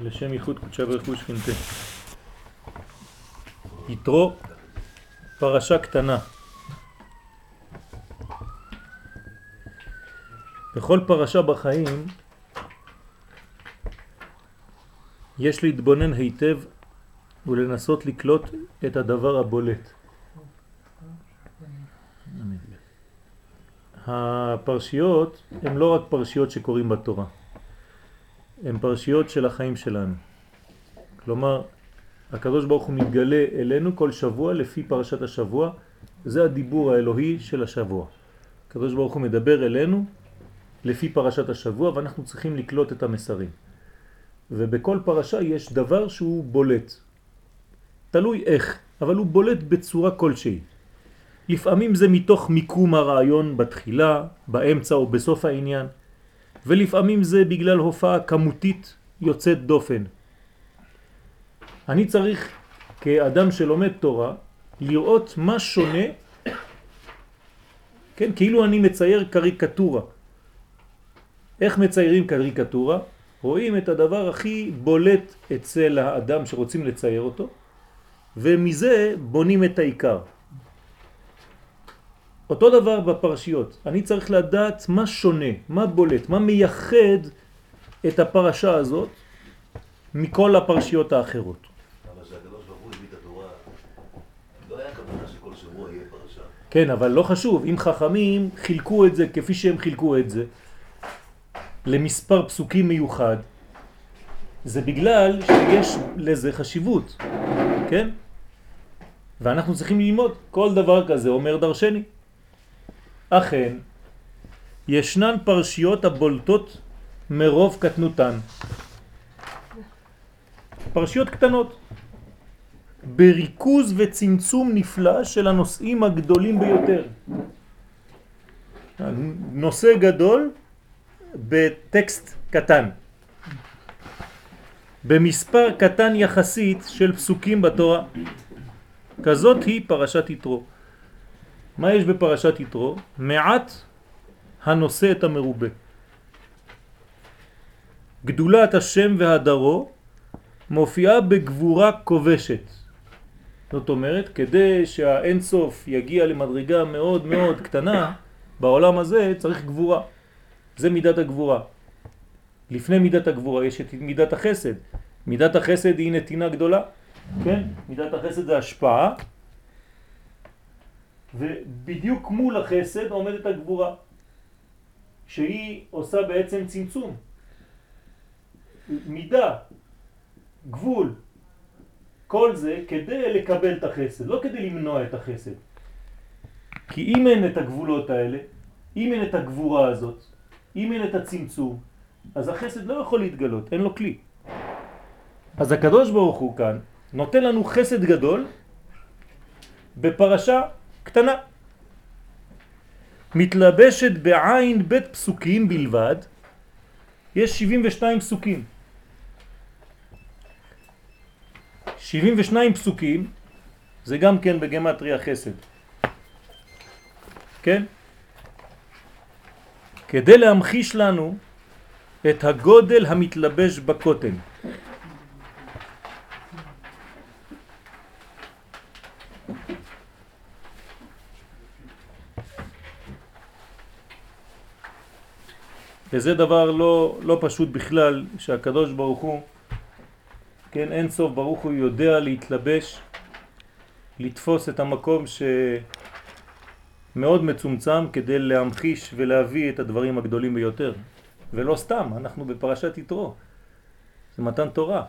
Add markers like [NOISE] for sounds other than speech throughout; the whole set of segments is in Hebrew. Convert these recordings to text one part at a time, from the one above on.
לשם ייחוד קודשה ברכו שכינתה. יתרו פרשה קטנה. בכל פרשה בחיים יש להתבונן היטב ולנסות לקלוט את הדבר הבולט. הפרשיות הן לא רק פרשיות שקוראים בתורה. הן פרשיות של החיים שלנו. כלומר, הקדוש ברוך הוא מתגלה אלינו כל שבוע לפי פרשת השבוע, זה הדיבור האלוהי של השבוע. הקדוש ברוך הוא מדבר אלינו לפי פרשת השבוע ואנחנו צריכים לקלוט את המסרים. ובכל פרשה יש דבר שהוא בולט. תלוי איך, אבל הוא בולט בצורה כלשהי. לפעמים זה מתוך מיקום הרעיון בתחילה, באמצע או בסוף העניין. ולפעמים זה בגלל הופעה כמותית יוצאת דופן. אני צריך כאדם שלומד תורה לראות מה שונה, כן, כאילו אני מצייר קריקטורה. איך מציירים קריקטורה? רואים את הדבר הכי בולט אצל האדם שרוצים לצייר אותו, ומזה בונים את העיקר. אותו דבר בפרשיות, אני צריך לדעת מה שונה, מה בולט, מה מייחד את הפרשה הזאת מכל הפרשיות האחרות. אבל שהקדוש ברוך הוא הביא את התורה, לא היה כוונה שכל שבוע יהיה פרשה. כן, אבל לא חשוב, אם חכמים חילקו את זה כפי שהם חילקו את זה, למספר פסוקים מיוחד, זה בגלל שיש לזה חשיבות, כן? ואנחנו צריכים ללמוד, כל דבר כזה אומר דרשני. אכן, ישנן פרשיות הבולטות מרוב קטנותן. פרשיות קטנות, בריכוז וצמצום נפלא של הנושאים הגדולים ביותר. נושא גדול בטקסט קטן. במספר קטן יחסית של פסוקים בתורה. כזאת היא פרשת יתרו. מה יש בפרשת יתרו? מעט הנושא את המרובה. גדולת השם והדרו מופיעה בגבורה כובשת. זאת אומרת, כדי שהאין סוף יגיע למדרגה מאוד מאוד קטנה, בעולם הזה צריך גבורה. זה מידת הגבורה. לפני מידת הגבורה יש את מידת החסד. מידת החסד היא נתינה גדולה, כן? מידת החסד זה השפעה, ובדיוק מול החסד עומדת הגבורה, שהיא עושה בעצם צמצום. מידה, גבול, כל זה כדי לקבל את החסד, לא כדי למנוע את החסד. כי אם אין את הגבולות האלה, אם אין את הגבורה הזאת, אם אין את הצמצום, אז החסד לא יכול להתגלות, אין לו כלי. אז הקדוש ברוך הוא כאן נותן לנו חסד גדול בפרשה קטנה. מתלבשת בעין בית פסוקים בלבד, יש 72 פסוקים. 72 פסוקים זה גם כן בגמטריה חסד. כן? כדי להמחיש לנו את הגודל המתלבש בקוטן. וזה דבר לא, לא פשוט בכלל, שהקדוש ברוך הוא, כן, אין סוף ברוך הוא יודע להתלבש, לתפוס את המקום שמאוד מצומצם כדי להמחיש ולהביא את הדברים הגדולים ביותר. ולא סתם, אנחנו בפרשת יתרו, זה מתן תורה.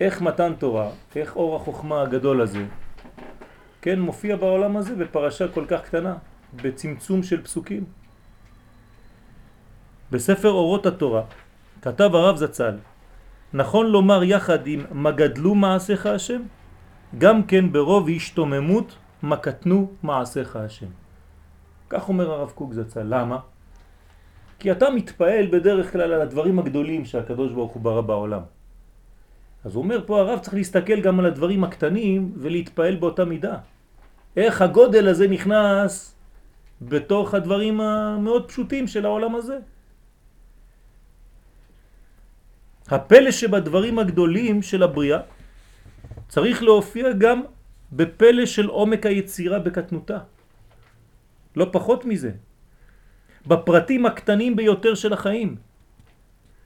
איך מתן תורה, איך אור החוכמה הגדול הזה, כן, מופיע בעולם הזה בפרשה כל כך קטנה, בצמצום של פסוקים. בספר אורות התורה כתב הרב זצ"ל, נכון לומר יחד עם מה גדלו מעשיך השם, גם כן ברוב השתוממות מה קטנו מעשיך השם. כך אומר הרב קוק זצ"ל. למה? כי אתה מתפעל בדרך כלל על הדברים הגדולים שהקדוש ברוך הוא ברא בעולם. אז הוא אומר פה הרב צריך להסתכל גם על הדברים הקטנים ולהתפעל באותה מידה. איך הגודל הזה נכנס בתוך הדברים המאוד פשוטים של העולם הזה. הפלא שבדברים הגדולים של הבריאה צריך להופיע גם בפלא של עומק היצירה בקטנותה. לא פחות מזה. בפרטים הקטנים ביותר של החיים.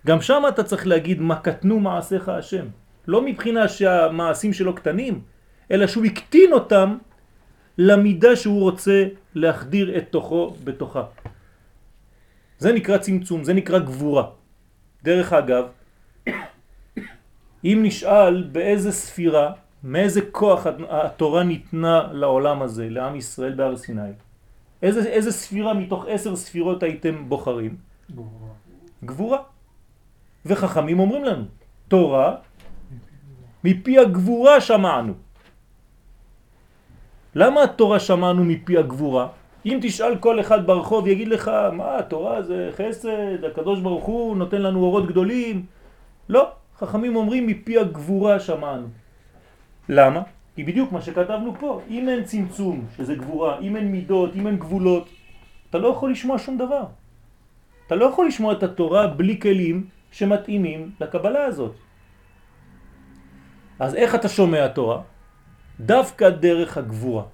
גם שם אתה צריך להגיד מה קטנו מעשיך השם. לא מבחינה שהמעשים שלו קטנים, אלא שהוא הקטין אותם למידה שהוא רוצה להחדיר את תוכו בתוכה. זה נקרא צמצום, זה נקרא גבורה. דרך אגב, אם נשאל באיזה ספירה, מאיזה כוח התורה ניתנה לעולם הזה, לעם ישראל בהר סיני, איזה, איזה ספירה מתוך עשר ספירות הייתם בוחרים? גבורה. גבורה. וחכמים אומרים לנו, תורה מפי הגבורה שמענו. למה התורה שמענו מפי הגבורה? אם תשאל כל אחד ברחוב יגיד לך, מה התורה זה חסד, הקדוש ברוך הוא נותן לנו אורות גדולים. לא, חכמים אומרים מפי הגבורה שמענו. למה? כי בדיוק מה שכתבנו פה, אם אין צמצום, שזה גבורה, אם אין מידות, אם אין גבולות, אתה לא יכול לשמוע שום דבר. אתה לא יכול לשמוע את התורה בלי כלים שמתאימים לקבלה הזאת. אז איך אתה שומע תורה? דווקא דרך הגבורה.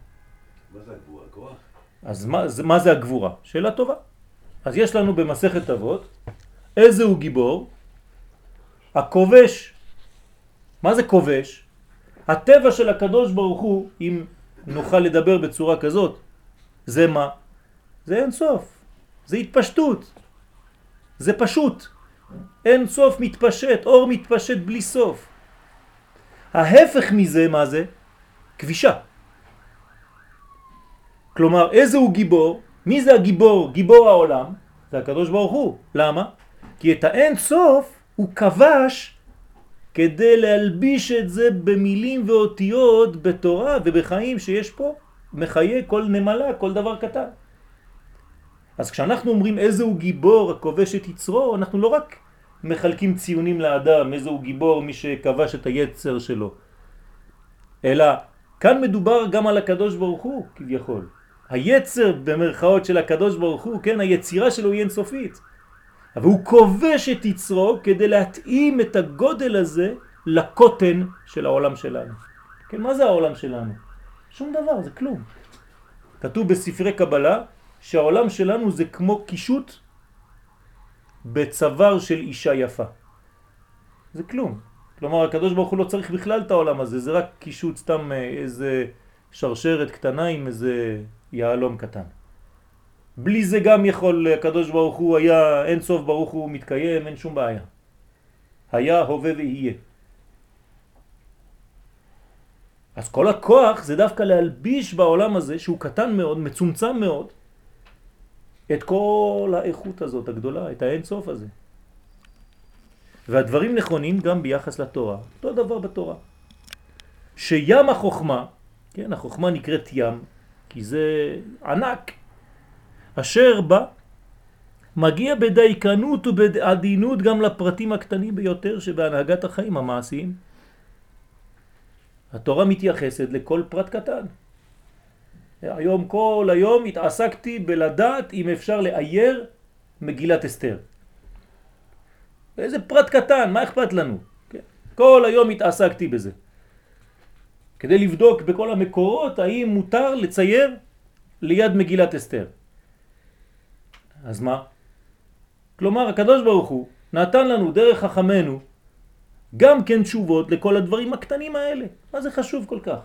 מה זה הגבורה? כוח? אז מה, מה זה הגבורה? שאלה טובה. אז יש לנו במסכת אבות, איזה הוא גיבור? הכובש. מה זה כובש? הטבע של הקדוש ברוך הוא, אם נוכל לדבר בצורה כזאת, זה מה? זה אין סוף, זה התפשטות, זה פשוט, אין סוף מתפשט, אור מתפשט בלי סוף. ההפך מזה, מה זה? כבישה. כלומר, איזה הוא גיבור? מי זה הגיבור? גיבור העולם? זה הקדוש ברוך הוא. למה? כי את האין סוף הוא כבש כדי להלביש את זה במילים ואותיות בתורה ובחיים שיש פה, מחיה כל נמלה, כל דבר קטן. אז כשאנחנו אומרים איזה הוא גיבור הכובש את יצרו, אנחנו לא רק מחלקים ציונים לאדם, איזה הוא גיבור מי שכבש את היצר שלו, אלא כאן מדובר גם על הקדוש ברוך הוא כביכול. היצר במרכאות של הקדוש ברוך הוא, כן, היצירה שלו היא אינסופית. אבל הוא כובש את יצרו כדי להתאים את הגודל הזה לקוטן של העולם שלנו. כן, מה זה העולם שלנו? שום דבר, זה כלום. כתוב בספרי קבלה שהעולם שלנו זה כמו קישוט בצוואר של אישה יפה. זה כלום. כלומר, הקדוש ברוך הוא לא צריך בכלל את העולם הזה, זה רק קישוט סתם אה, איזה שרשרת קטנה עם איזה יעלום קטן. בלי זה גם יכול, הקדוש ברוך הוא היה אין סוף ברוך הוא מתקיים, אין שום בעיה. היה, הווה ויהיה. אז כל הכוח זה דווקא להלביש בעולם הזה, שהוא קטן מאוד, מצומצם מאוד, את כל האיכות הזאת הגדולה, את האין סוף הזה. והדברים נכונים גם ביחס לתורה, אותו דבר בתורה. שים החוכמה, כן, החוכמה נקראת ים, כי זה ענק, אשר בה מגיע בדייקנות ובעדינות גם לפרטים הקטנים ביותר שבהנהגת החיים המעשיים. התורה מתייחסת לכל פרט קטן. היום כל היום התעסקתי בלדעת אם אפשר לאייר מגילת אסתר. איזה פרט קטן, מה אכפת לנו? כן. כל היום התעסקתי בזה. כדי לבדוק בכל המקורות האם מותר לצייר ליד מגילת אסתר. אז מה? כלומר, הקדוש ברוך הוא נתן לנו דרך חכמנו גם כן תשובות לכל הדברים הקטנים האלה. מה זה חשוב כל כך?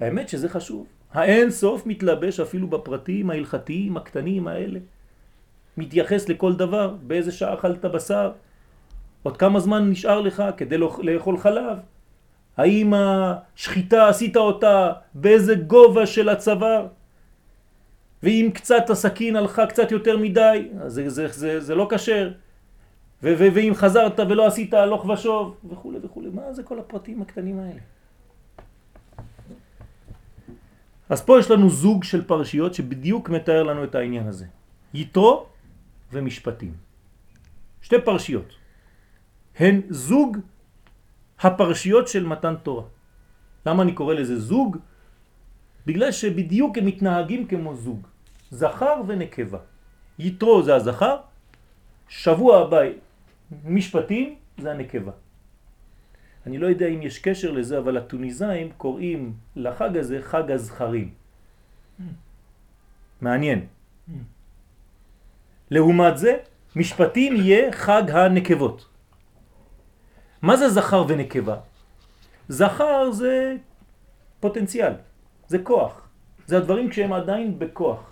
האמת שזה חשוב. האין סוף מתלבש אפילו בפרטים ההלכתיים הקטנים האלה. מתייחס לכל דבר, באיזה שעה אכלת בשר, עוד כמה זמן נשאר לך כדי לא- לאכול חלב, האם השחיטה עשית אותה באיזה גובה של הצוואר, ואם קצת הסכין הלכה קצת יותר מדי, אז זה, זה, זה, זה לא קשר, ואם חזרת ולא עשית הלוך ושוב, וכו' וכו'. מה זה כל הפרטים הקטנים האלה? אז פה יש לנו זוג של פרשיות שבדיוק מתאר לנו את העניין הזה. יתרו ומשפטים. שתי פרשיות. הן זוג הפרשיות של מתן תורה. למה אני קורא לזה זוג? בגלל שבדיוק הם מתנהגים כמו זוג. זכר ונקבה. יתרו זה הזכר, שבוע הבא משפטים זה הנקבה. אני לא יודע אם יש קשר לזה, אבל הטוניזאים קוראים לחג הזה חג הזכרים. מעניין. לעומת זה, משפטים יהיה חג הנקבות. מה זה זכר ונקבה? זכר זה פוטנציאל, זה כוח. זה הדברים כשהם עדיין בכוח.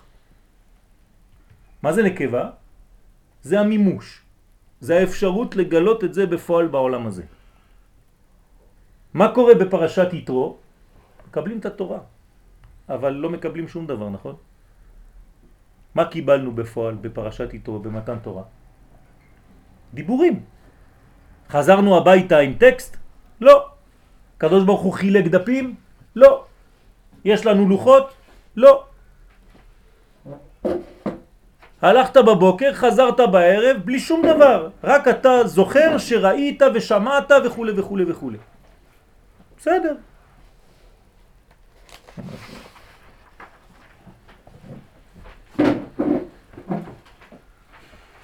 מה זה נקבה? זה המימוש. זה האפשרות לגלות את זה בפועל בעולם הזה. מה קורה בפרשת יתרו? מקבלים את התורה, אבל לא מקבלים שום דבר, נכון? מה קיבלנו בפועל בפרשת יתרו, במתן תורה? דיבורים. חזרנו הביתה עם טקסט? לא. קדוש ברוך הוא חילק דפים? לא. יש לנו לוחות? לא. הלכת בבוקר, חזרת בערב, בלי שום דבר. רק אתה זוכר שראית ושמעת וכו' וכו' וכו'. בסדר.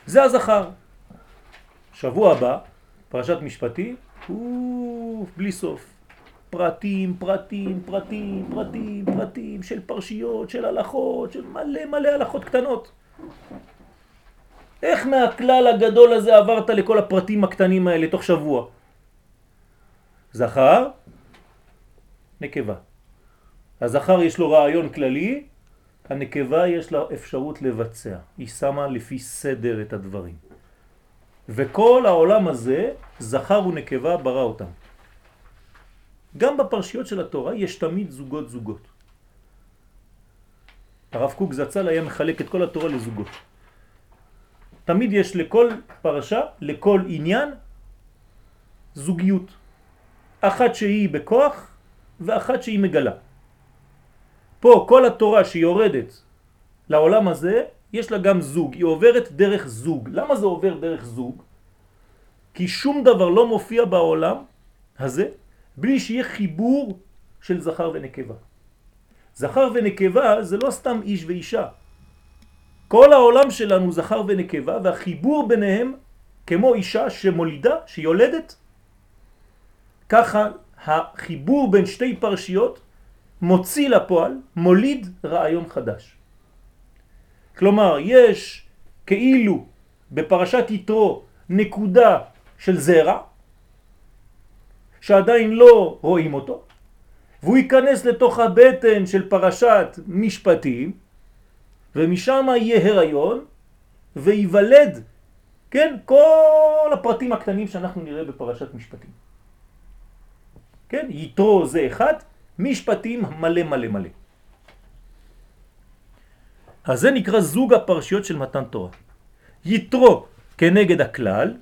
זה הזכר. שבוע הבא, פרשת משפטי, אוף, בלי סוף. פרטים, פרטים, פרטים, פרטים, פרטים, של פרשיות, של הלכות, של מלא מלא הלכות קטנות. איך מהכלל הגדול הזה עברת לכל הפרטים הקטנים האלה תוך שבוע? זכר, נקבה. הזכר יש לו רעיון כללי, הנקבה יש לה אפשרות לבצע. היא שמה לפי סדר את הדברים. וכל העולם הזה, זכר ונקבה ברא אותם. גם בפרשיות של התורה יש תמיד זוגות זוגות. הרב קוק זצ"ל היה מחלק את כל התורה לזוגות. תמיד יש לכל פרשה, לכל עניין, זוגיות. אחת שהיא בכוח ואחת שהיא מגלה. פה כל התורה שיורדת לעולם הזה, יש לה גם זוג, היא עוברת דרך זוג. למה זה עובר דרך זוג? כי שום דבר לא מופיע בעולם הזה בלי שיהיה חיבור של זכר ונקבה. זכר ונקבה זה לא סתם איש ואישה. כל העולם שלנו זכר ונקבה והחיבור ביניהם כמו אישה שמולידה, שיולדת, ככה החיבור בין שתי פרשיות מוציא לפועל, מוליד רעיון חדש. כלומר, יש כאילו בפרשת יתרו נקודה של זרע, שעדיין לא רואים אותו, והוא ייכנס לתוך הבטן של פרשת משפטים, ומשם יהיה הריון, ויוולד, כן, כל הפרטים הקטנים שאנחנו נראה בפרשת משפטים. כן, יתרו זה אחד, משפטים מלא מלא מלא. אז זה נקרא זוג הפרשיות של מתן תורה. יתרו כנגד הכלל,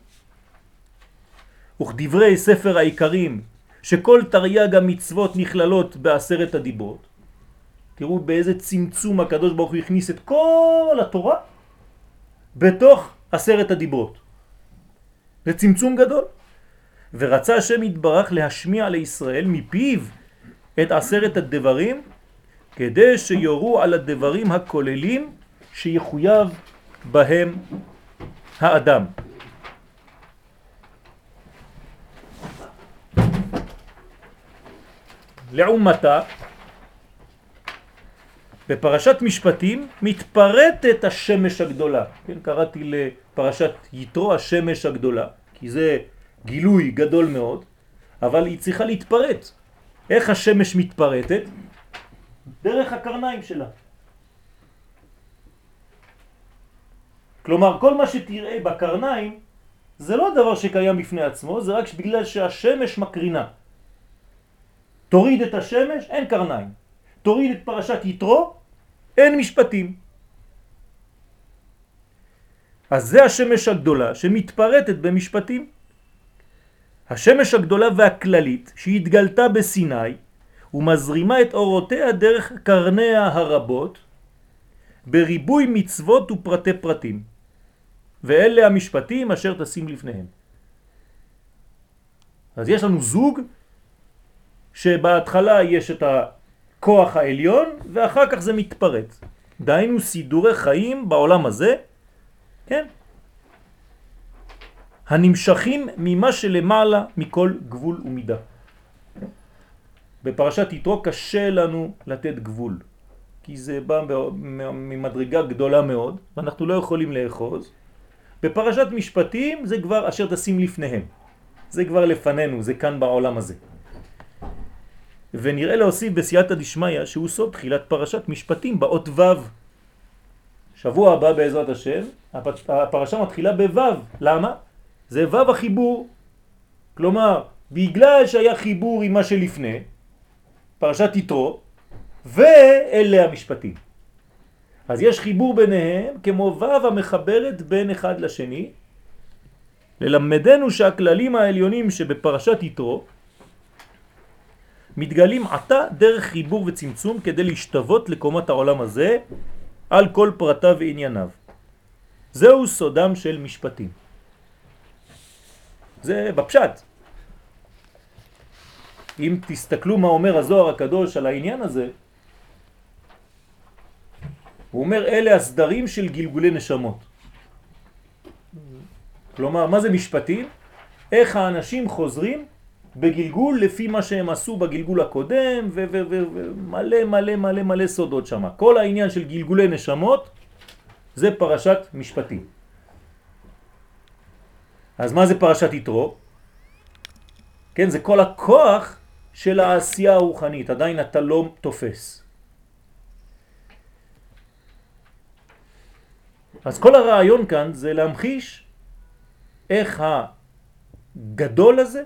וכדברי ספר העיקרים, שכל תרי"ג המצוות נכללות בעשרת הדיברות. תראו באיזה צמצום הקדוש ברוך הוא הכניס את כל התורה בתוך עשרת הדיברות. זה צמצום גדול. ורצה השם יתברך להשמיע לישראל מפיו את עשרת הדברים כדי שיורו על הדברים הכוללים שיחויב בהם האדם. לעומתה, בפרשת משפטים מתפרטת השמש הגדולה. כן, קראתי לפרשת יתרו השמש הגדולה, כי זה גילוי גדול מאוד, אבל היא צריכה להתפרט. איך השמש מתפרטת? דרך הקרניים שלה. כלומר, כל מה שתראה בקרניים זה לא דבר שקיים בפני עצמו, זה רק בגלל שהשמש מקרינה. תוריד את השמש, אין קרניים. תוריד את פרשת יתרו, אין משפטים. אז זה השמש הגדולה שמתפרטת במשפטים. השמש הגדולה והכללית שהתגלתה בסיני ומזרימה את אורותיה דרך קרניה הרבות בריבוי מצוות ופרטי פרטים ואלה המשפטים אשר תשים לפניהם. אז יש לנו זוג שבהתחלה יש את הכוח העליון ואחר כך זה מתפרט. דהיינו סידורי חיים בעולם הזה, כן? הנמשכים ממה שלמעלה מכל גבול ומידה. בפרשת יתרו קשה לנו לתת גבול, כי זה בא ממדרגה גדולה מאוד, ואנחנו לא יכולים לאחוז. בפרשת משפטים זה כבר אשר תשים לפניהם. זה כבר לפנינו, זה כאן בעולם הזה. ונראה להוסיף בסייעתא דשמיא שהוא סוד תחילת פרשת משפטים באות ו'. שבוע הבא בעזרת השם, הפרשה מתחילה בו'. למה? זה ו' החיבור. כלומר, בגלל שהיה חיבור עם מה שלפני, פרשת יתרו, ואלה המשפטים. אז יש חיבור ביניהם כמו ו' המחברת בין אחד לשני, ללמדנו שהכללים העליונים שבפרשת יתרו מתגלים עתה דרך חיבור וצמצום כדי להשתוות לקומת העולם הזה על כל פרטיו וענייניו. זהו סודם של משפטים. זה בפשט. אם תסתכלו מה אומר הזוהר הקדוש על העניין הזה, הוא אומר אלה הסדרים של גלגולי נשמות. כלומר, מה זה משפטים? איך האנשים חוזרים בגלגול לפי מה שהם עשו בגלגול הקודם ומלא מלא מלא מלא סודות שם. כל העניין של גלגולי נשמות זה פרשת משפטים. אז מה זה פרשת יתרו? כן, זה כל הכוח של העשייה הרוחנית, עדיין אתה לא תופס. אז כל הרעיון כאן זה להמחיש איך הגדול הזה,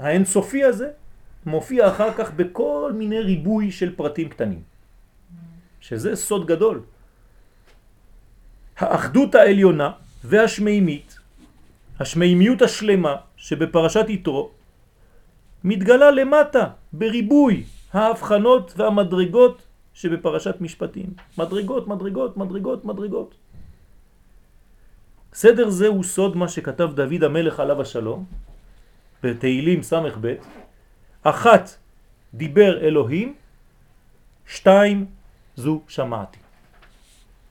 האינסופי הזה, מופיע אחר כך בכל מיני ריבוי של פרטים קטנים. שזה סוד גדול. האחדות העליונה והשמימית, השמימיות השלמה שבפרשת יתרו, מתגלה למטה בריבוי ההבחנות והמדרגות שבפרשת משפטים. מדרגות, מדרגות, מדרגות, מדרגות. סדר זה הוא סוד מה שכתב דוד המלך עליו השלום בתהילים סמך ב' אחת דיבר אלוהים, שתיים זו שמעתי.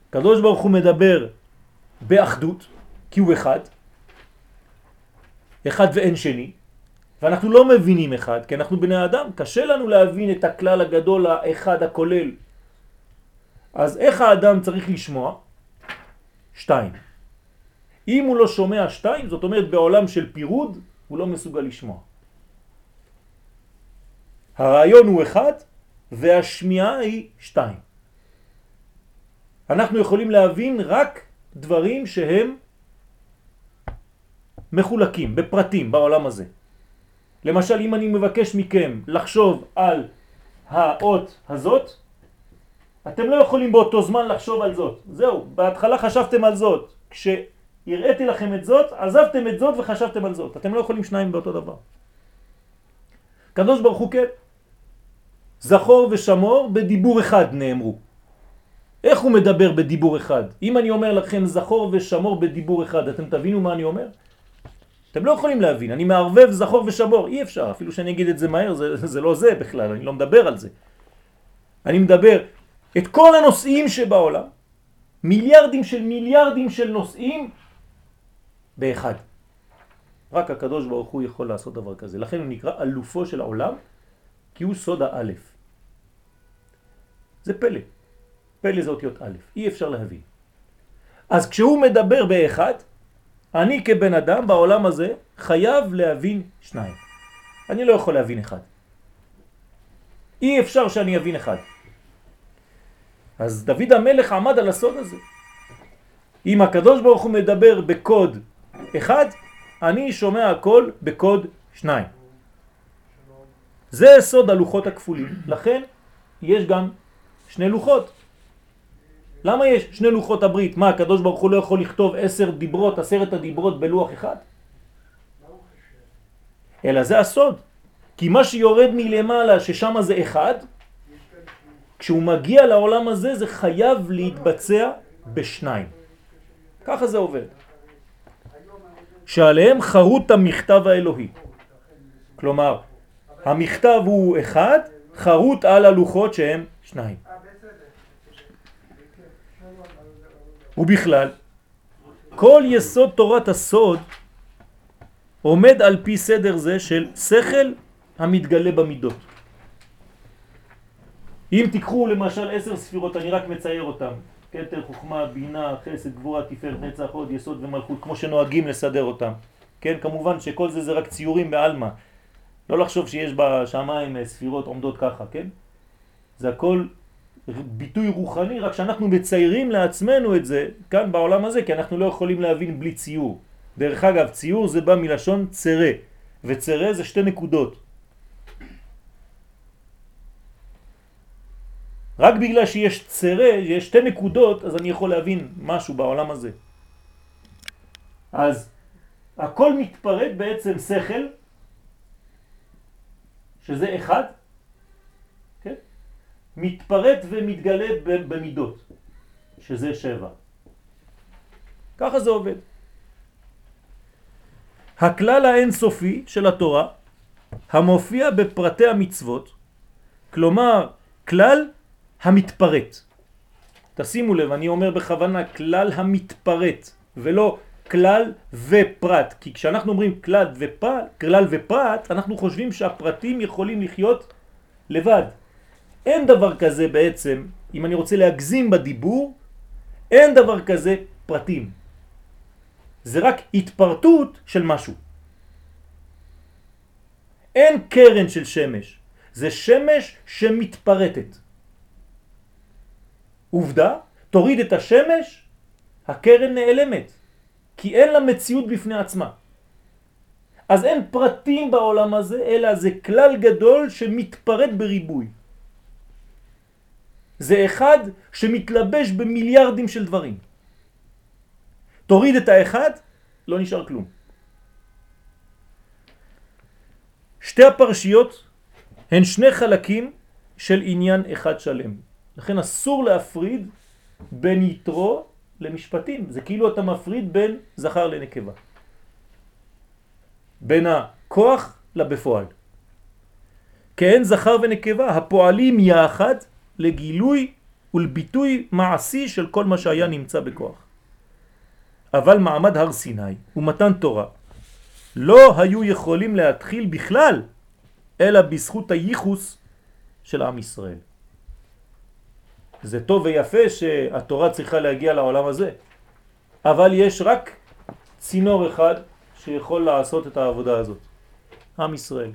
קדוש ברוך הוא מדבר באחדות, כי הוא אחד, אחד ואין שני, ואנחנו לא מבינים אחד, כי אנחנו בני אדם, קשה לנו להבין את הכלל הגדול האחד הכולל. אז איך האדם צריך לשמוע? שתיים. אם הוא לא שומע שתיים, זאת אומרת בעולם של פירוד, הוא לא מסוגל לשמוע. הרעיון הוא אחד והשמיעה היא שתיים. אנחנו יכולים להבין רק דברים שהם מחולקים, בפרטים, בעולם הזה. למשל, אם אני מבקש מכם לחשוב על האות הזאת, אתם לא יכולים באותו זמן לחשוב על זאת. זהו, בהתחלה חשבתם על זאת. כש... הראיתי לכם את זאת, עזבתם את זאת וחשבתם על זאת. אתם לא יכולים שניים באותו דבר. קדוש ברוך הוא כן. זכור ושמור בדיבור אחד נאמרו. איך הוא מדבר בדיבור אחד? אם אני אומר לכם זכור ושמור בדיבור אחד, אתם תבינו מה אני אומר? אתם לא יכולים להבין, אני מערבב זכור ושמור, אי אפשר, אפילו שאני אגיד את זה מהר, זה, [LAUGHS] זה לא זה בכלל, אני לא מדבר על זה. אני מדבר את כל הנושאים שבעולם, מיליארדים של מיליארדים של נושאים באחד. רק הקדוש ברוך הוא יכול לעשות דבר כזה. לכן הוא נקרא אלופו של העולם, כי הוא סוד האלף. זה פלא. פלא זה אותיות א', אי אפשר להבין. אז כשהוא מדבר באחד, אני כבן אדם בעולם הזה חייב להבין שניים. אני לא יכול להבין אחד. אי אפשר שאני אבין אחד. אז דוד המלך עמד על הסוד הזה. אם הקדוש ברוך הוא מדבר בקוד אחד, אני שומע הכל בקוד שניים. זה סוד הלוחות הכפולים. לכן יש גם שני לוחות. למה יש שני לוחות הברית? מה, הקדוש ברוך הוא לא יכול לכתוב עשר דיברות, עשרת הדיברות בלוח אחד? אלא זה הסוד. כי מה שיורד מלמעלה, ששם זה אחד, כשהוא מגיע לעולם הזה זה חייב להתבצע בשניים. ככה זה עובד. שעליהם חרוט המכתב האלוהי. כלומר, המכתב הוא אחד, חרוט על הלוחות שהם שניים. ובכלל, כל יסוד תורת הסוד עומד על פי סדר זה של שכל המתגלה במידות. אם תיקחו למשל עשר ספירות, אני רק מצייר אותם, כתר, חוכמה, בינה, חסד, גבורה, תפארת, נצח, עוד, יסוד ומלכות, כמו שנוהגים לסדר אותם. כן, כמובן שכל זה זה רק ציורים בעלמא. לא לחשוב שיש בשמיים אה, ספירות עומדות ככה, כן? זה הכל ביטוי רוחני, רק שאנחנו מציירים לעצמנו את זה כאן בעולם הזה, כי אנחנו לא יכולים להבין בלי ציור. דרך אגב, ציור זה בא מלשון צרה, וצרה זה שתי נקודות. רק בגלל שיש צרה, יש שתי נקודות, אז אני יכול להבין משהו בעולם הזה. אז הכל מתפרק בעצם שכל, שזה אחד, כן? מתפרט ומתגלה במידות, שזה שבע. ככה זה עובד. הכלל האינסופי של התורה המופיע בפרטי המצוות, כלומר כלל המתפרט. תשימו לב, אני אומר בכוונה כלל המתפרט ולא כלל ופרט, כי כשאנחנו אומרים כלל ופרט, כלל ופרט, אנחנו חושבים שהפרטים יכולים לחיות לבד. אין דבר כזה בעצם, אם אני רוצה להגזים בדיבור, אין דבר כזה פרטים. זה רק התפרטות של משהו. אין קרן של שמש, זה שמש שמתפרטת. עובדה, תוריד את השמש, הקרן נעלמת, כי אין לה מציאות בפני עצמה. אז אין פרטים בעולם הזה, אלא זה כלל גדול שמתפרט בריבוי. זה אחד שמתלבש במיליארדים של דברים. תוריד את האחד, לא נשאר כלום. שתי הפרשיות הן שני חלקים של עניין אחד שלם. לכן אסור להפריד בין יתרו למשפטים. זה כאילו אתה מפריד בין זכר לנקבה. בין הכוח לבפועל. כן זכר ונקבה הפועלים יחד לגילוי ולביטוי מעשי של כל מה שהיה נמצא בכוח. אבל מעמד הר סיני ומתן תורה לא היו יכולים להתחיל בכלל אלא בזכות הייחוס של עם ישראל. זה טוב ויפה שהתורה צריכה להגיע לעולם הזה, אבל יש רק צינור אחד שיכול לעשות את העבודה הזאת, עם ישראל.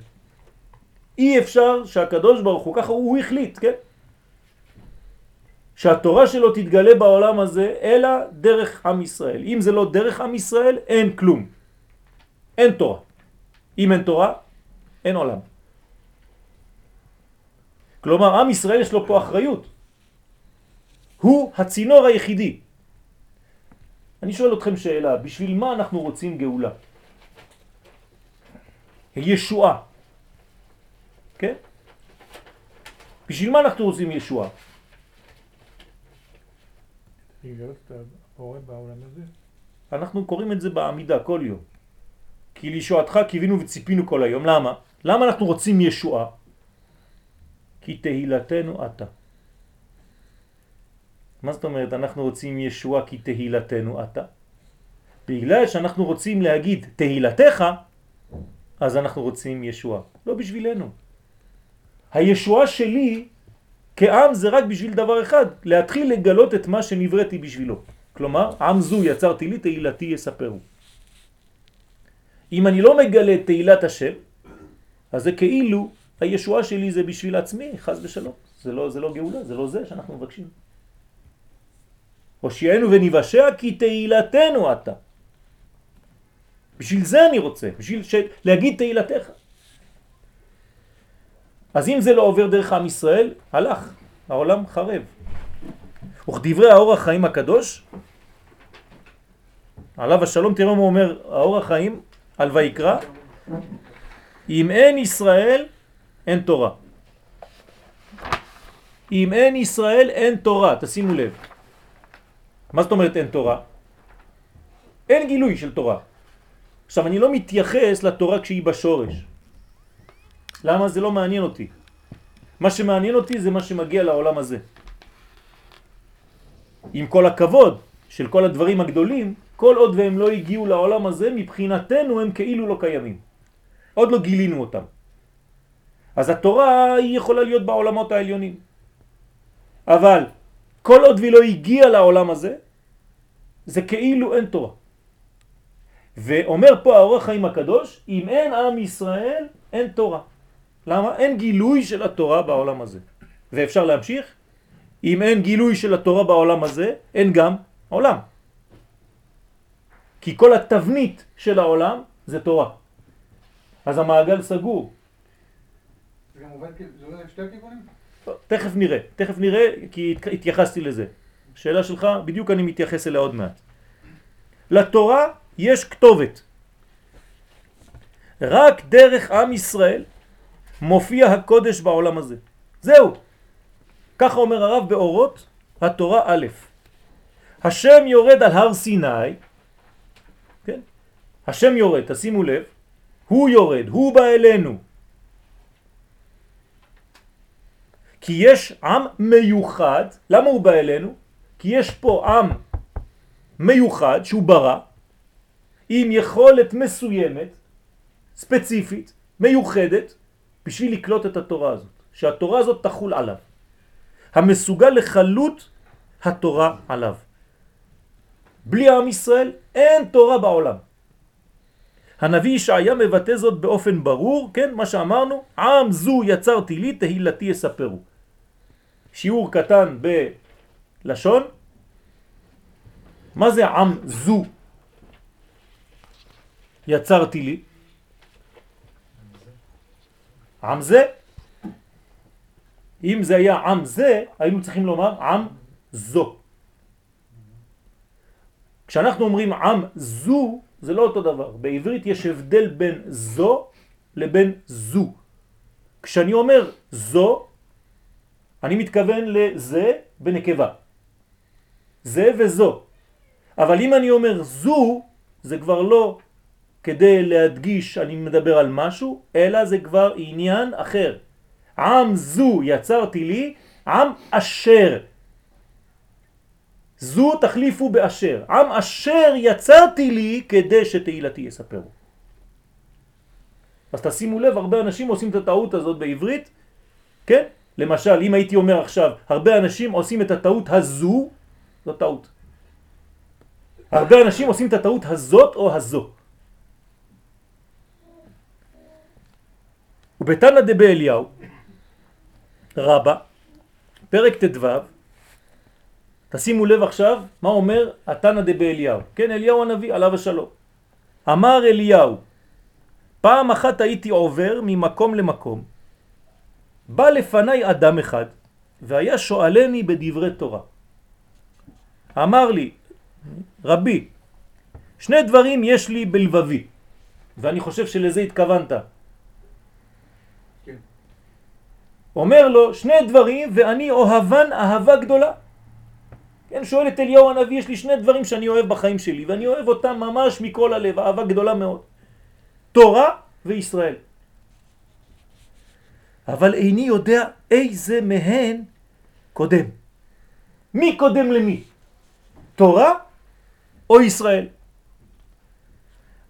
אי אפשר שהקדוש ברוך הוא, ככה הוא החליט, כן? שהתורה שלו תתגלה בעולם הזה אלא דרך עם ישראל. אם זה לא דרך עם ישראל, אין כלום. אין תורה. אם אין תורה, אין עולם. כלומר, עם ישראל יש לו פה אחריות. הוא הצינור היחידי. אני שואל אתכם שאלה, בשביל מה אנחנו רוצים גאולה? ישועה. כן? בשביל מה אנחנו רוצים ישועה? אנחנו קוראים את זה בעמידה כל יום. כי לישועתך קיווינו וציפינו כל היום. למה? למה אנחנו רוצים ישועה? כי תהילתנו אתה. מה זאת אומרת אנחנו רוצים ישועה כי תהילתנו אתה? בגלל שאנחנו רוצים להגיד תהילתך, אז אנחנו רוצים ישועה. לא בשבילנו. הישועה שלי כעם זה רק בשביל דבר אחד, להתחיל לגלות את מה שנבראתי בשבילו. כלומר, עם זו יצרתי לי, תהילתי יספרו. אם אני לא מגלה תהילת השם, אז זה כאילו הישועה שלי זה בשביל עצמי, חז ושלום. זה לא, זה לא גאולה, זה לא זה שאנחנו מבקשים. הושיענו ונבשע כי תהילתנו אתה. בשביל זה אני רוצה, בשביל ש... להגיד תהילתך. אז אם זה לא עובר דרך עם ישראל, הלך, העולם חרב. וכדברי האור החיים הקדוש, עליו השלום, תראה מה אומר, האור החיים על ויקרא, אם אין ישראל, אין תורה. אם אין ישראל, אין תורה, תשימו לב. מה זאת אומרת אין תורה? אין גילוי של תורה. עכשיו, אני לא מתייחס לתורה כשהיא בשורש. למה? זה לא מעניין אותי. מה שמעניין אותי זה מה שמגיע לעולם הזה. עם כל הכבוד של כל הדברים הגדולים, כל עוד והם לא הגיעו לעולם הזה, מבחינתנו הם כאילו לא קיימים. עוד לא גילינו אותם. אז התורה היא יכולה להיות בעולמות העליונים. אבל כל עוד והיא לא הגיעה לעולם הזה, זה כאילו אין תורה. ואומר פה האורח חיים הקדוש, אם אין עם ישראל, אין תורה. למה? אין גילוי של התורה בעולם הזה. ואפשר להמשיך? אם אין גילוי של התורה בעולם הזה, אין גם עולם. כי כל התבנית של העולם זה תורה. אז המעגל סגור. זה גם עובד כאילו, זה עובד לשתי הכיוונים? תכף נראה, תכף נראה כי התייחסתי לזה. שאלה שלך, בדיוק אני מתייחס אליה עוד מעט. לתורה יש כתובת. רק דרך עם ישראל מופיע הקודש בעולם הזה. זהו. ככה אומר הרב באורות התורה א'. השם יורד על הר סיני, כן? השם יורד, תשימו לב, הוא יורד, הוא בא אלינו. כי יש עם מיוחד, למה הוא בא אלינו? כי יש פה עם מיוחד שהוא ברא, עם יכולת מסוימת, ספציפית, מיוחדת, בשביל לקלוט את התורה הזאת, שהתורה הזאת תחול עליו. המסוגל לחלות התורה עליו. בלי עם ישראל אין תורה בעולם. הנביא ישעיה מבטא זאת באופן ברור, כן, מה שאמרנו, עם זו יצרתי לי, תהילתי יספרו. שיעור קטן בלשון, מה זה עם זו יצרתי לי? עם זה. אם זה היה עם זה, היינו צריכים לומר עם זו. כשאנחנו אומרים עם זו, זה לא אותו דבר. בעברית יש הבדל בין זו לבין זו. כשאני אומר זו, אני מתכוון לזה בנקבה. זה וזו. אבל אם אני אומר זו, זה כבר לא כדי להדגיש אני מדבר על משהו, אלא זה כבר עניין אחר. עם זו יצרתי לי, עם אשר. זו תחליפו באשר. עם אשר יצרתי לי כדי שתהילתי יספרו. אז תשימו לב, הרבה אנשים עושים את הטעות הזאת בעברית, כן? למשל, אם הייתי אומר עכשיו, הרבה אנשים עושים את הטעות הזו, זו טעות. הרבה אנשים עושים את הטעות הזאת או הזו. ובתנא דבי אליהו, רבה, פרק ט"ו, תשימו לב עכשיו מה אומר התנא דבי אליהו. כן, אליהו הנביא, עליו השלום. אמר אליהו, פעם אחת הייתי עובר ממקום למקום, בא לפניי אדם אחד, והיה שואלני בדברי תורה. אמר לי, רבי, שני דברים יש לי בלבבי, ואני חושב שלזה התכוונת. כן. אומר לו, שני דברים ואני אוהבן אהבה גדולה. כן, שואל את אליהו הנביא, יש לי שני דברים שאני אוהב בחיים שלי, ואני אוהב אותם ממש מכל הלב, אהבה גדולה מאוד. תורה וישראל. אבל איני יודע איזה מהן קודם. מי קודם למי? תורה או ישראל?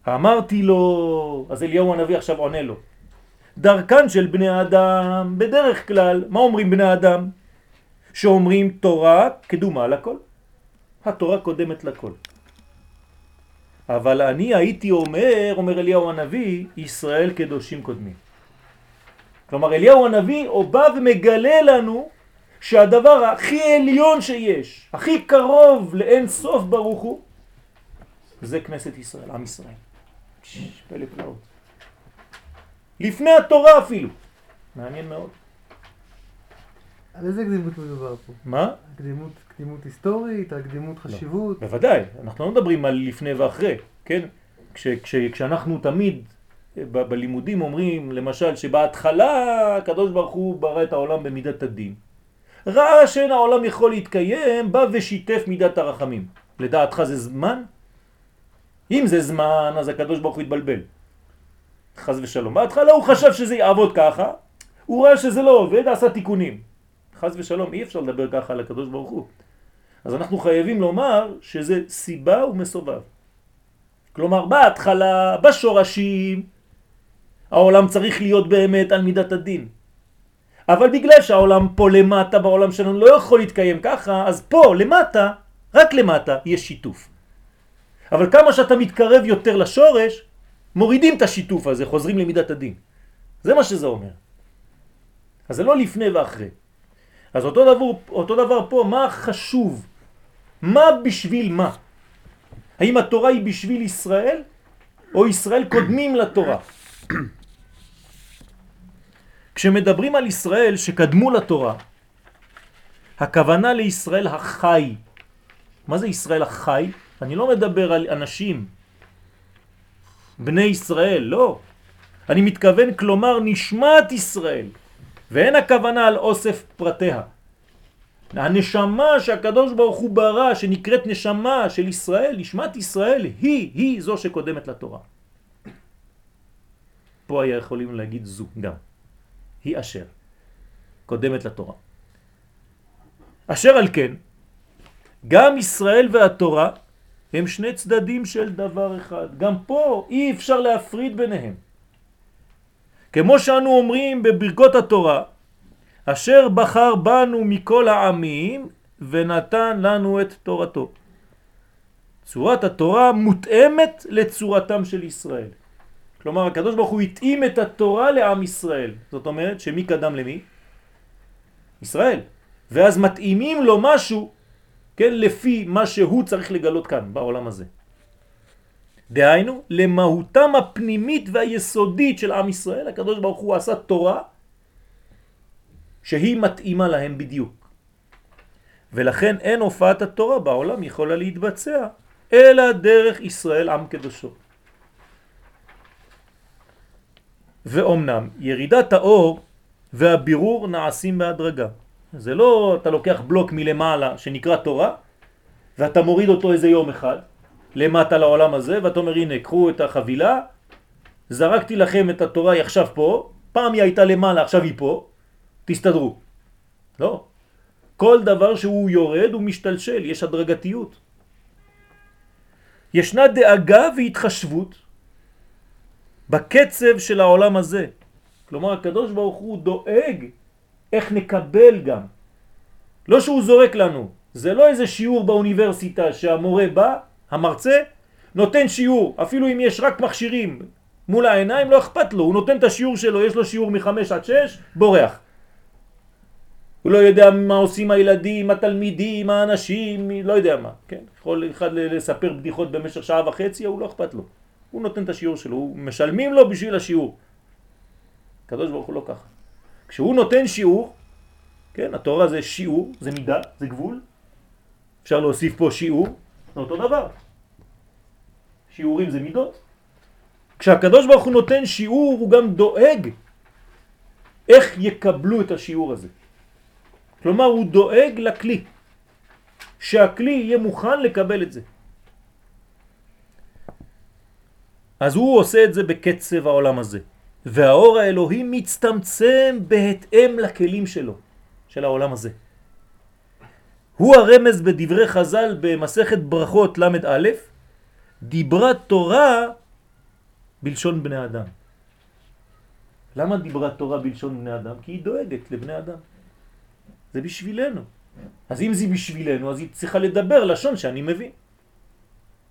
אמרתי לו, אז אליהו הנביא עכשיו עונה לו, דרכן של בני אדם, בדרך כלל, מה אומרים בני אדם? שאומרים תורה קדומה לכל. התורה קודמת לכל. אבל אני הייתי אומר, אומר אליהו הנביא, ישראל קדושים קודמים. כלומר אליהו הנביא הוא בא ומגלה לנו שהדבר הכי עליון שיש, הכי קרוב לאין סוף ברוך הוא, זה כנסת ישראל, עם ישראל. פלא פלאות. לפני התורה אפילו. מעניין מאוד. על איזה קדימות מדובר פה? מה? קדימות, קדימות היסטורית, על קדימות חשיבות? בוודאי, אנחנו לא מדברים על לפני ואחרי, כן? כש, כש, כשאנחנו תמיד ב, בלימודים אומרים, למשל, שבהתחלה הקדוש ברוך הוא ברא את העולם במידת הדין. ראה שאין העולם יכול להתקיים, בא ושיתף מידת הרחמים. לדעתך זה זמן? אם זה זמן, אז הקדוש ברוך הוא התבלבל. חז ושלום. בהתחלה הוא חשב שזה יעבוד ככה, הוא ראה שזה לא עובד, עשה תיקונים. חז ושלום, אי אפשר לדבר ככה על הקדוש ברוך הוא. אז אנחנו חייבים לומר שזה סיבה ומסובב. כלומר, בהתחלה, בשורשים, העולם צריך להיות באמת על מידת הדין. אבל בגלל שהעולם פה למטה בעולם שלנו לא יכול להתקיים ככה, אז פה למטה, רק למטה, יש שיתוף. אבל כמה שאתה מתקרב יותר לשורש, מורידים את השיתוף הזה, חוזרים למידת הדין. זה מה שזה אומר. אז זה לא לפני ואחרי. אז אותו דבר, אותו דבר פה, מה חשוב? מה בשביל מה? האם התורה היא בשביל ישראל, או ישראל קודמים לתורה? כשמדברים על ישראל שקדמו לתורה, הכוונה לישראל החי. מה זה ישראל החי? אני לא מדבר על אנשים, בני ישראל, לא. אני מתכוון כלומר נשמת ישראל, ואין הכוונה על אוסף פרטיה. הנשמה שהקדוש ברוך הוא ברא, שנקראת נשמה של ישראל, נשמת ישראל, היא, היא זו שקודמת לתורה. פה היה יכולים להגיד זו גם. היא אשר, קודמת לתורה. אשר על כן, גם ישראל והתורה הם שני צדדים של דבר אחד. גם פה אי אפשר להפריד ביניהם. כמו שאנו אומרים בברכות התורה, אשר בחר בנו מכל העמים ונתן לנו את תורתו. צורת התורה מותאמת לצורתם של ישראל. כלומר, הקדוש ברוך הוא התאים את התורה לעם ישראל. זאת אומרת שמי קדם למי? ישראל. ואז מתאימים לו משהו, כן, לפי מה שהוא צריך לגלות כאן, בעולם הזה. דהיינו, למהותם הפנימית והיסודית של עם ישראל, הקדוש ברוך הוא עשה תורה שהיא מתאימה להם בדיוק. ולכן אין הופעת התורה בעולם יכולה להתבצע, אלא דרך ישראל עם קדושו. ואומנם ירידת האור והבירור נעשים בהדרגה. זה לא אתה לוקח בלוק מלמעלה שנקרא תורה ואתה מוריד אותו איזה יום אחד למטה לעולם הזה ואתה אומר הנה קחו את החבילה זרקתי לכם את התורה היא עכשיו פה פעם היא הייתה למעלה עכשיו היא פה תסתדרו. לא. כל דבר שהוא יורד הוא משתלשל, יש הדרגתיות. ישנה דאגה והתחשבות בקצב של העולם הזה. כלומר, הקדוש ברוך הוא דואג איך נקבל גם. לא שהוא זורק לנו, זה לא איזה שיעור באוניברסיטה שהמורה בא, המרצה, נותן שיעור, אפילו אם יש רק מכשירים מול העיניים, לא אכפת לו, הוא נותן את השיעור שלו, יש לו שיעור מחמש עד שש, בורח. הוא לא יודע מה עושים הילדים, התלמידים, האנשים, לא יודע מה, כן? יכול אחד לספר בדיחות במשך שעה וחצי, הוא לא אכפת לו. הוא נותן את השיעור שלו, הוא משלמים לו בשביל השיעור. הקדוש ברוך הוא לא ככה. כשהוא נותן שיעור, כן, התורה זה שיעור, זה מידה, זה גבול, אפשר להוסיף פה שיעור, זה אותו דבר. שיעורים זה מידות. כשהקדוש ברוך הוא נותן שיעור, הוא גם דואג איך יקבלו את השיעור הזה. כלומר, הוא דואג לכלי, שהכלי יהיה מוכן לקבל את זה. אז הוא עושה את זה בקצב העולם הזה. והאור האלוהי מצטמצם בהתאם לכלים שלו, של העולם הזה. הוא הרמז בדברי חז"ל במסכת ברכות ל"א, דיברה תורה בלשון בני אדם. למה דיברה תורה בלשון בני אדם? כי היא דואגת לבני אדם. זה בשבילנו. אז אם זה בשבילנו, אז היא צריכה לדבר לשון שאני מבין.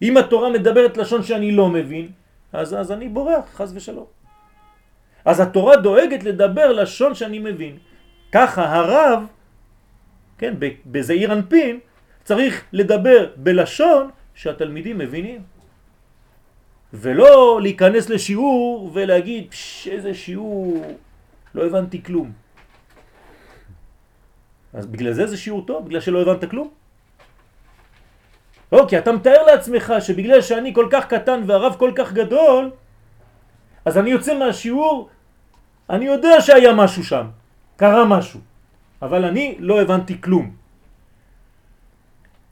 אם התורה מדברת לשון שאני לא מבין, אז, אז אני בורח, חז ושלום. אז התורה דואגת לדבר לשון שאני מבין. ככה הרב, כן, בזעיר אנפין, צריך לדבר בלשון שהתלמידים מבינים. ולא להיכנס לשיעור ולהגיד, פש, איזה שיעור, לא הבנתי כלום. אז בגלל זה זה שיעור טוב, בגלל שלא הבנת כלום. לא, כי אתה מתאר לעצמך שבגלל שאני כל כך קטן והרב כל כך גדול, אז אני יוצא מהשיעור, אני יודע שהיה משהו שם, קרה משהו, אבל אני לא הבנתי כלום.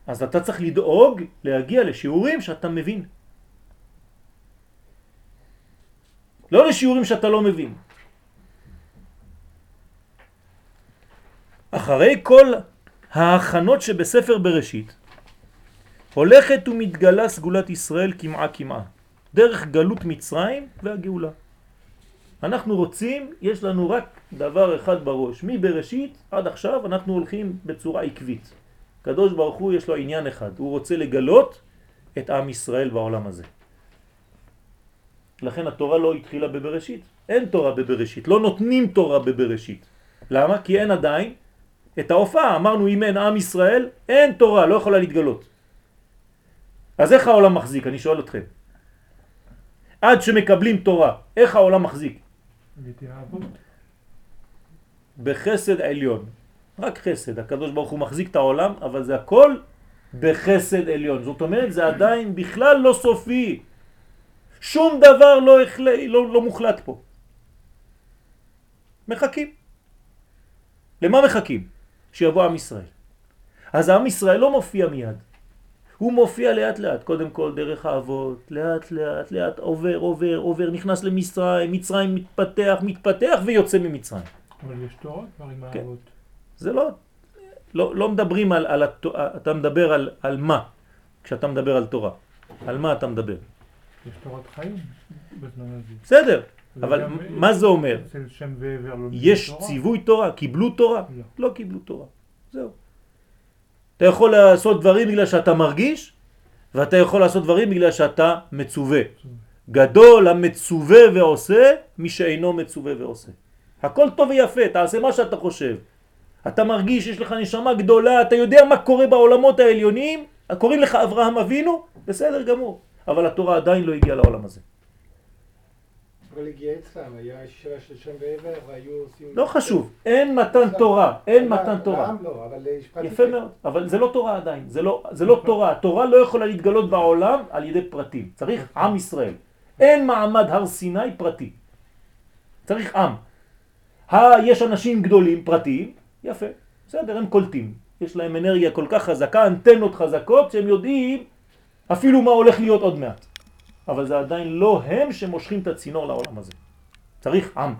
אז אתה צריך לדאוג להגיע לשיעורים שאתה מבין. לא לשיעורים שאתה לא מבין. אחרי כל ההכנות שבספר בראשית, הולכת ומתגלה סגולת ישראל כמעה כמעה. דרך גלות מצרים והגאולה. אנחנו רוצים, יש לנו רק דבר אחד בראש, מבראשית עד עכשיו אנחנו הולכים בצורה עקבית. קדוש ברוך הוא יש לו עניין אחד, הוא רוצה לגלות את עם ישראל בעולם הזה. לכן התורה לא התחילה בבראשית, אין תורה בבראשית, לא נותנים תורה בבראשית. למה? כי אין עדיין את ההופעה, אמרנו אם אין עם ישראל, אין תורה, לא יכולה להתגלות. אז איך העולם מחזיק? אני שואל אתכם. עד שמקבלים תורה, איך העולם מחזיק? בחסד עליון. רק חסד. הקדוש ברוך הוא מחזיק את העולם, אבל זה הכל בחסד עליון. זאת אומרת, זה עדיין בכלל לא סופי. שום דבר לא, החלה, לא, לא מוחלט פה. מחכים. למה מחכים? שיבוא עם ישראל. אז עם ישראל לא מופיע מיד. הוא מופיע לאט לאט, קודם כל דרך האבות, לאט לאט לאט עובר, עובר, עובר, נכנס למצרים, מצרים מתפתח, מתפתח ויוצא ממצרים. אבל יש תורות כבר עם כן. האבות. זה לא, לא, לא מדברים על, על, אתה מדבר על, על מה כשאתה מדבר על תורה, על מה אתה מדבר. יש תורת חיים בזמן הזה. בסדר, אבל מה זה אומר? יש תורה. ציווי תורה, קיבלו תורה? לא. לא קיבלו תורה, זהו. אתה יכול לעשות דברים בגלל שאתה מרגיש, ואתה יכול לעשות דברים בגלל שאתה מצווה. גדול המצווה ועושה, מי שאינו מצווה ועושה. הכל טוב ויפה, תעשה מה שאתה חושב. אתה מרגיש, יש לך נשמה גדולה, אתה יודע מה קורה בעולמות העליונים, קוראים לך אברהם אבינו, בסדר גמור. אבל התורה עדיין לא הגיעה לעולם הזה. אבל הגיע אצלם, היה שירה של שם ועבר, והיו עושים... לא חשוב, אין מתן תורה, אין מתן תורה. לא. יפה מאוד, אבל זה לא תורה עדיין, זה לא, זה לא תורה. תורה לא יכולה להתגלות בעולם על ידי פרטים. צריך עם ישראל. אין מעמד הר סיני פרטי. צריך עם. יש אנשים גדולים פרטיים, יפה, בסדר, הם קולטים. יש להם אנרגיה כל כך חזקה, אנטנות חזקות, שהם יודעים אפילו מה הולך להיות עוד מעט. אבל זה עדיין לא הם שמושכים את הצינור לעולם הזה. צריך עם.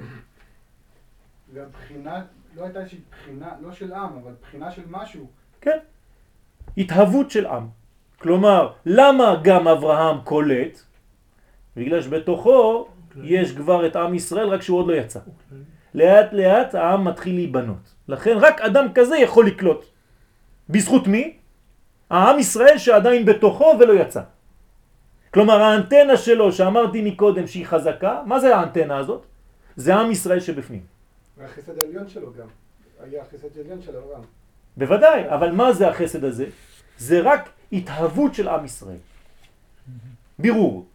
והבחינה, לא הייתה איזושהי בחינה, לא של עם, אבל בחינה של משהו. כן. התהוות של עם. כלומר, למה גם אברהם קולט? בגלל שבתוכו יש כבר את עם ישראל, רק שהוא עוד לא יצא. לאט לאט העם מתחיל להיבנות. לכן רק אדם כזה יכול לקלוט. בזכות מי? העם ישראל שעדיין בתוכו ולא יצא. כלומר האנטנה שלו שאמרתי מקודם שהיא חזקה, מה זה האנטנה הזאת? זה עם ישראל שבפנים. והחסד העליון שלו גם. היה החסד העליון של אברהם. בוודאי, אבל מה זה החסד הזה? זה רק התהוות של עם ישראל. בירור.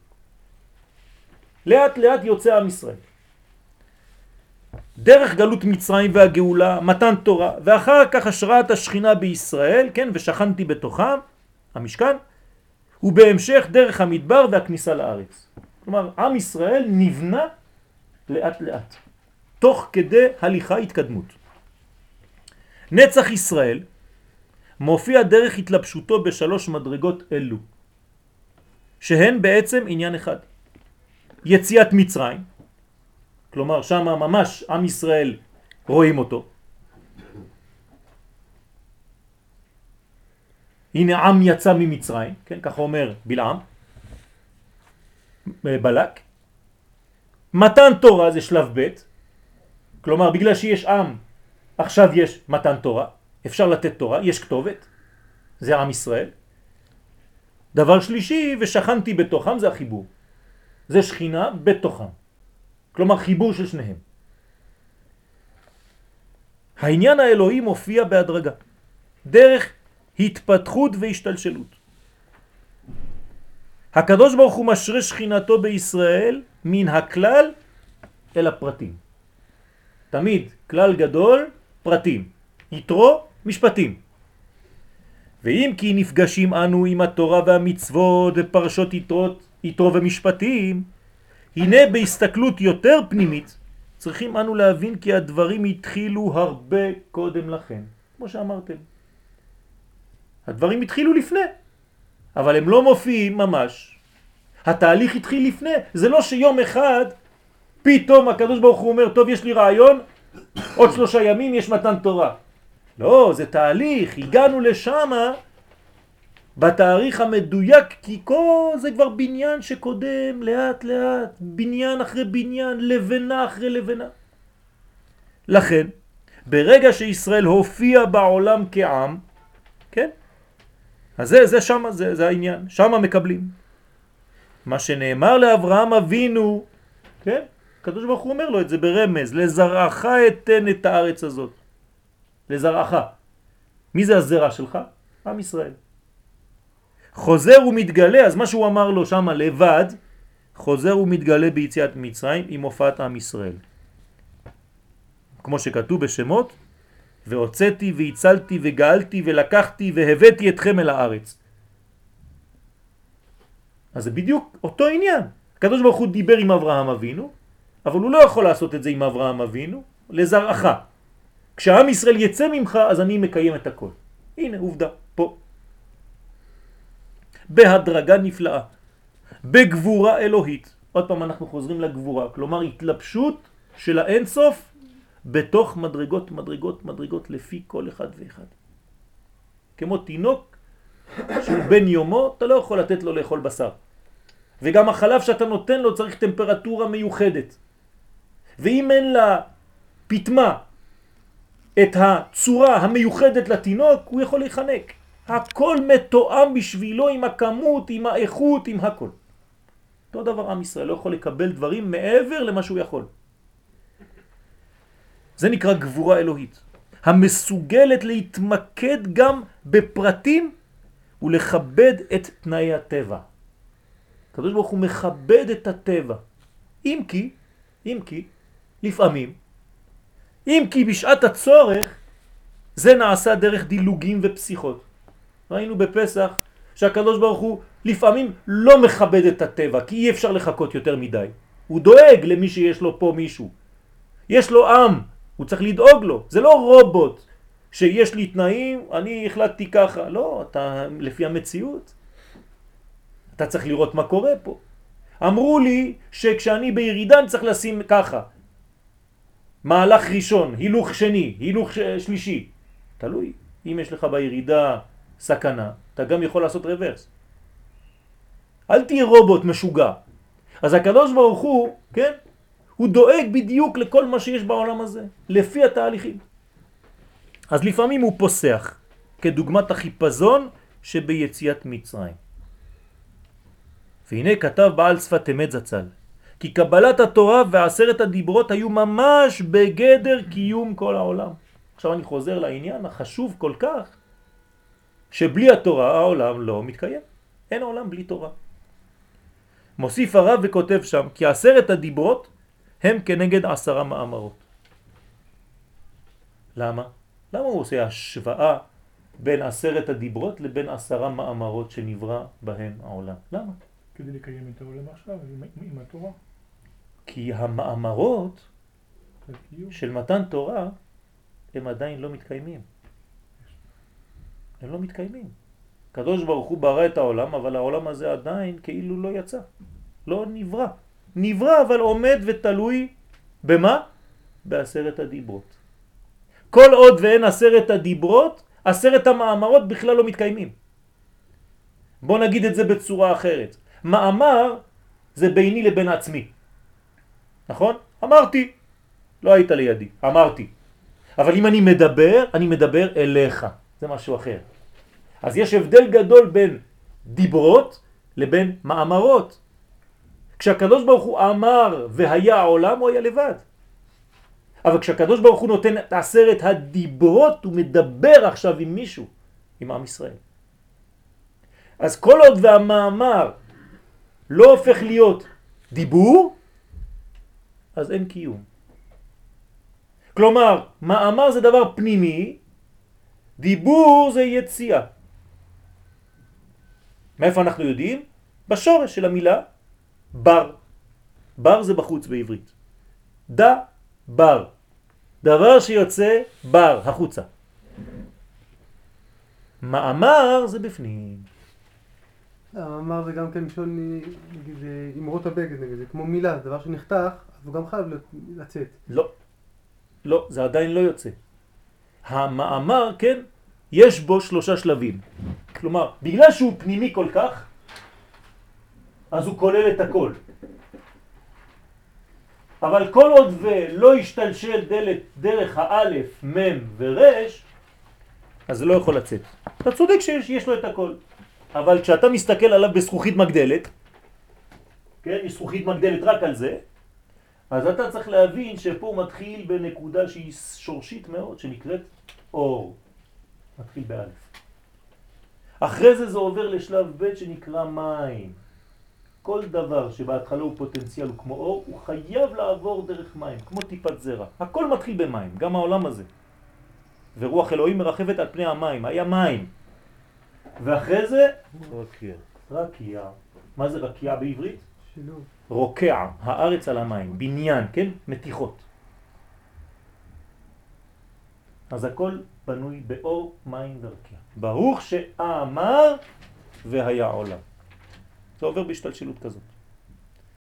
לאט לאט יוצא עם ישראל. דרך גלות מצרים והגאולה, מתן תורה, ואחר כך השראת השכינה בישראל, כן, ושכנתי בתוכם, המשכן, ובהמשך דרך המדבר והכניסה לארץ. כלומר, עם ישראל נבנה לאט לאט, תוך כדי הליכה התקדמות. נצח ישראל מופיע דרך התלבשותו בשלוש מדרגות אלו, שהן בעצם עניין אחד. יציאת מצרים, כלומר שם ממש עם ישראל רואים אותו. הנה עם יצא ממצרים, כן, ככה אומר בלעם, בלק. מתן תורה זה שלב ב', כלומר בגלל שיש עם עכשיו יש מתן תורה, אפשר לתת תורה, יש כתובת, זה עם ישראל. דבר שלישי, ושכנתי בתוכם, זה החיבור. זה שכינה בתוכם. כלומר חיבור של שניהם. העניין האלוהי מופיע בהדרגה, דרך התפתחות והשתלשלות. הקדוש ברוך הוא משרה שכינתו בישראל מן הכלל אל הפרטים. תמיד כלל גדול, פרטים, יתרו, משפטים. ואם כי נפגשים אנו עם התורה והמצוות ופרשות יתרות, יתרו ומשפטים, הנה בהסתכלות יותר פנימית צריכים אנו להבין כי הדברים התחילו הרבה קודם לכן, כמו שאמרתם. הדברים התחילו לפני, אבל הם לא מופיעים ממש. התהליך התחיל לפני, זה לא שיום אחד פתאום הקדוש ברוך הוא אומר, טוב יש לי רעיון, עוד שלושה ימים יש מתן תורה. לא, זה תהליך, הגענו לשם בתאריך המדויק, כי כל זה כבר בניין שקודם לאט לאט, בניין אחרי בניין, לבנה אחרי לבנה. לכן, ברגע שישראל הופיע בעולם כעם, כן? אז זה, זה שם, זה, זה העניין, שם מקבלים. מה שנאמר לאברהם אבינו, כן? הקדוש ברוך הוא אומר לו את זה ברמז, לזרעך אתן את הארץ הזאת. לזרעך. מי זה הזרע שלך? עם ישראל. חוזר ומתגלה, אז מה שהוא אמר לו שם לבד, חוזר ומתגלה ביציאת מצרים עם הופעת עם ישראל. כמו שכתוב בשמות, והוצאתי והצלתי וגאלתי ולקחתי והבאתי אתכם אל הארץ. אז זה בדיוק אותו עניין. הקדוש ברוך הוא דיבר עם אברהם אבינו, אבל הוא לא יכול לעשות את זה עם אברהם אבינו, לזרעך. כשעם ישראל יצא ממך, אז אני מקיים את הכל. הנה, עובדה, פה. בהדרגה נפלאה, בגבורה אלוהית. עוד פעם אנחנו חוזרים לגבורה, כלומר התלבשות של האינסוף בתוך מדרגות, מדרגות, מדרגות, לפי כל אחד ואחד. כמו תינוק שהוא בן יומו, אתה לא יכול לתת לו לאכול בשר. וגם החלב שאתה נותן לו צריך טמפרטורה מיוחדת. ואם אין לה פתמה את הצורה המיוחדת לתינוק, הוא יכול להיחנק. הכל מתואם בשבילו עם הכמות, עם האיכות, עם הכל. אותו דבר עם ישראל לא יכול לקבל דברים מעבר למה שהוא יכול. זה נקרא גבורה אלוהית, המסוגלת להתמקד גם בפרטים ולכבד את תנאי הטבע. הקדוש ברוך הוא מכבד את הטבע. אם כי, אם כי, לפעמים, אם כי בשעת הצורך זה נעשה דרך דילוגים ופסיכות. ראינו בפסח שהקדוש ברוך הוא לפעמים לא מכבד את הטבע, כי אי אפשר לחכות יותר מדי. הוא דואג למי שיש לו פה מישהו. יש לו עם, הוא צריך לדאוג לו. זה לא רובוט שיש לי תנאים, אני החלטתי ככה. לא, אתה לפי המציאות. אתה צריך לראות מה קורה פה. אמרו לי שכשאני בירידה אני צריך לשים ככה. מהלך ראשון, הילוך שני, הילוך שלישי. תלוי. אם יש לך בירידה סכנה, אתה גם יכול לעשות רוורס. אל תהיה רובוט משוגע. אז הקדוש ברוך הוא, כן, הוא דואג בדיוק לכל מה שיש בעולם הזה, לפי התהליכים. אז לפעמים הוא פוסח, כדוגמת החיפזון שביציאת מצרים. והנה כתב בעל שפת אמת זצ"ל, כי קבלת התורה ועשרת הדיברות היו ממש בגדר קיום כל העולם. עכשיו אני חוזר לעניין החשוב כל כך, שבלי התורה העולם לא מתקיים. אין עולם בלי תורה. מוסיף הרב וכותב שם, כי עשרת הדיברות הם כנגד עשרה מאמרות. למה? למה הוא עושה השוואה בין עשרת הדיברות לבין עשרה מאמרות שנברא בהם העולם? למה? כדי לקיים את העולם עכשיו עם, עם התורה. כי המאמרות של מתן תורה הם עדיין לא מתקיימים. הם לא מתקיימים. הקדוש ברוך הוא ברא את העולם, אבל העולם הזה עדיין כאילו לא יצא. לא נברא. נברא אבל עומד ותלוי במה? בעשרת הדיברות. כל עוד ואין עשרת הדיברות, עשרת המאמרות בכלל לא מתקיימים. בוא נגיד את זה בצורה אחרת. מאמר זה ביני לבין עצמי. נכון? אמרתי. לא היית לידי, אמרתי. אבל אם אני מדבר, אני מדבר אליך. זה משהו אחר. אז יש הבדל גדול בין דיברות לבין מאמרות. כשהקדוש ברוך הוא אמר והיה העולם, הוא היה לבד. אבל כשהקדוש ברוך הוא נותן את עשרת הדיברות, הוא מדבר עכשיו עם מישהו, עם עם ישראל. אז כל עוד והמאמר לא הופך להיות דיבור, אז אין קיום. כלומר, מאמר זה דבר פנימי, דיבור זה יציאה. מאיפה אנחנו יודעים? בשורש של המילה בר. בר זה בחוץ בעברית. דה בר. דבר שיוצא בר, החוצה. מאמר זה בפנים. המאמר זה גם כן לשון, נגיד, אמרות הבגד, נגיד, זה כמו מילה, זה דבר שנחתך, אז הוא גם חייב לצאת. לא. לא, זה עדיין לא יוצא. המאמר, כן, יש בו שלושה שלבים. כלומר, בגלל שהוא פנימי כל כך, אז הוא כולל את הכל. אבל כל עוד ולא ישתלשל דלת, דרך האלף, מם ורש, אז זה לא יכול לצאת. אתה צודק שיש יש לו את הכל, אבל כשאתה מסתכל עליו בזכוכית מגדלת, כן, יש זכוכית מגדלת רק על זה, אז אתה צריך להבין שפה מתחיל בנקודה שהיא שורשית מאוד, שנקראת אור. מתחיל באלף. אחרי זה זה עובר לשלב ב' שנקרא מים. כל דבר שבהתחלה הוא פוטנציאל הוא כמו אור, הוא חייב לעבור דרך מים, כמו טיפת זרע. הכל מתחיל במים, גם העולם הזה. ורוח אלוהים מרחבת על פני המים, היה מים. ואחרי זה, רקיע. רקיע. מה זה רקיע בעברית? שילוב. רוקע, הארץ על המים, בניין, כן? מתיחות. אז הכל בנוי באור, מים ורקיע. ברוך שאמר והיה עולם. זה עובר בהשתלשלות כזאת.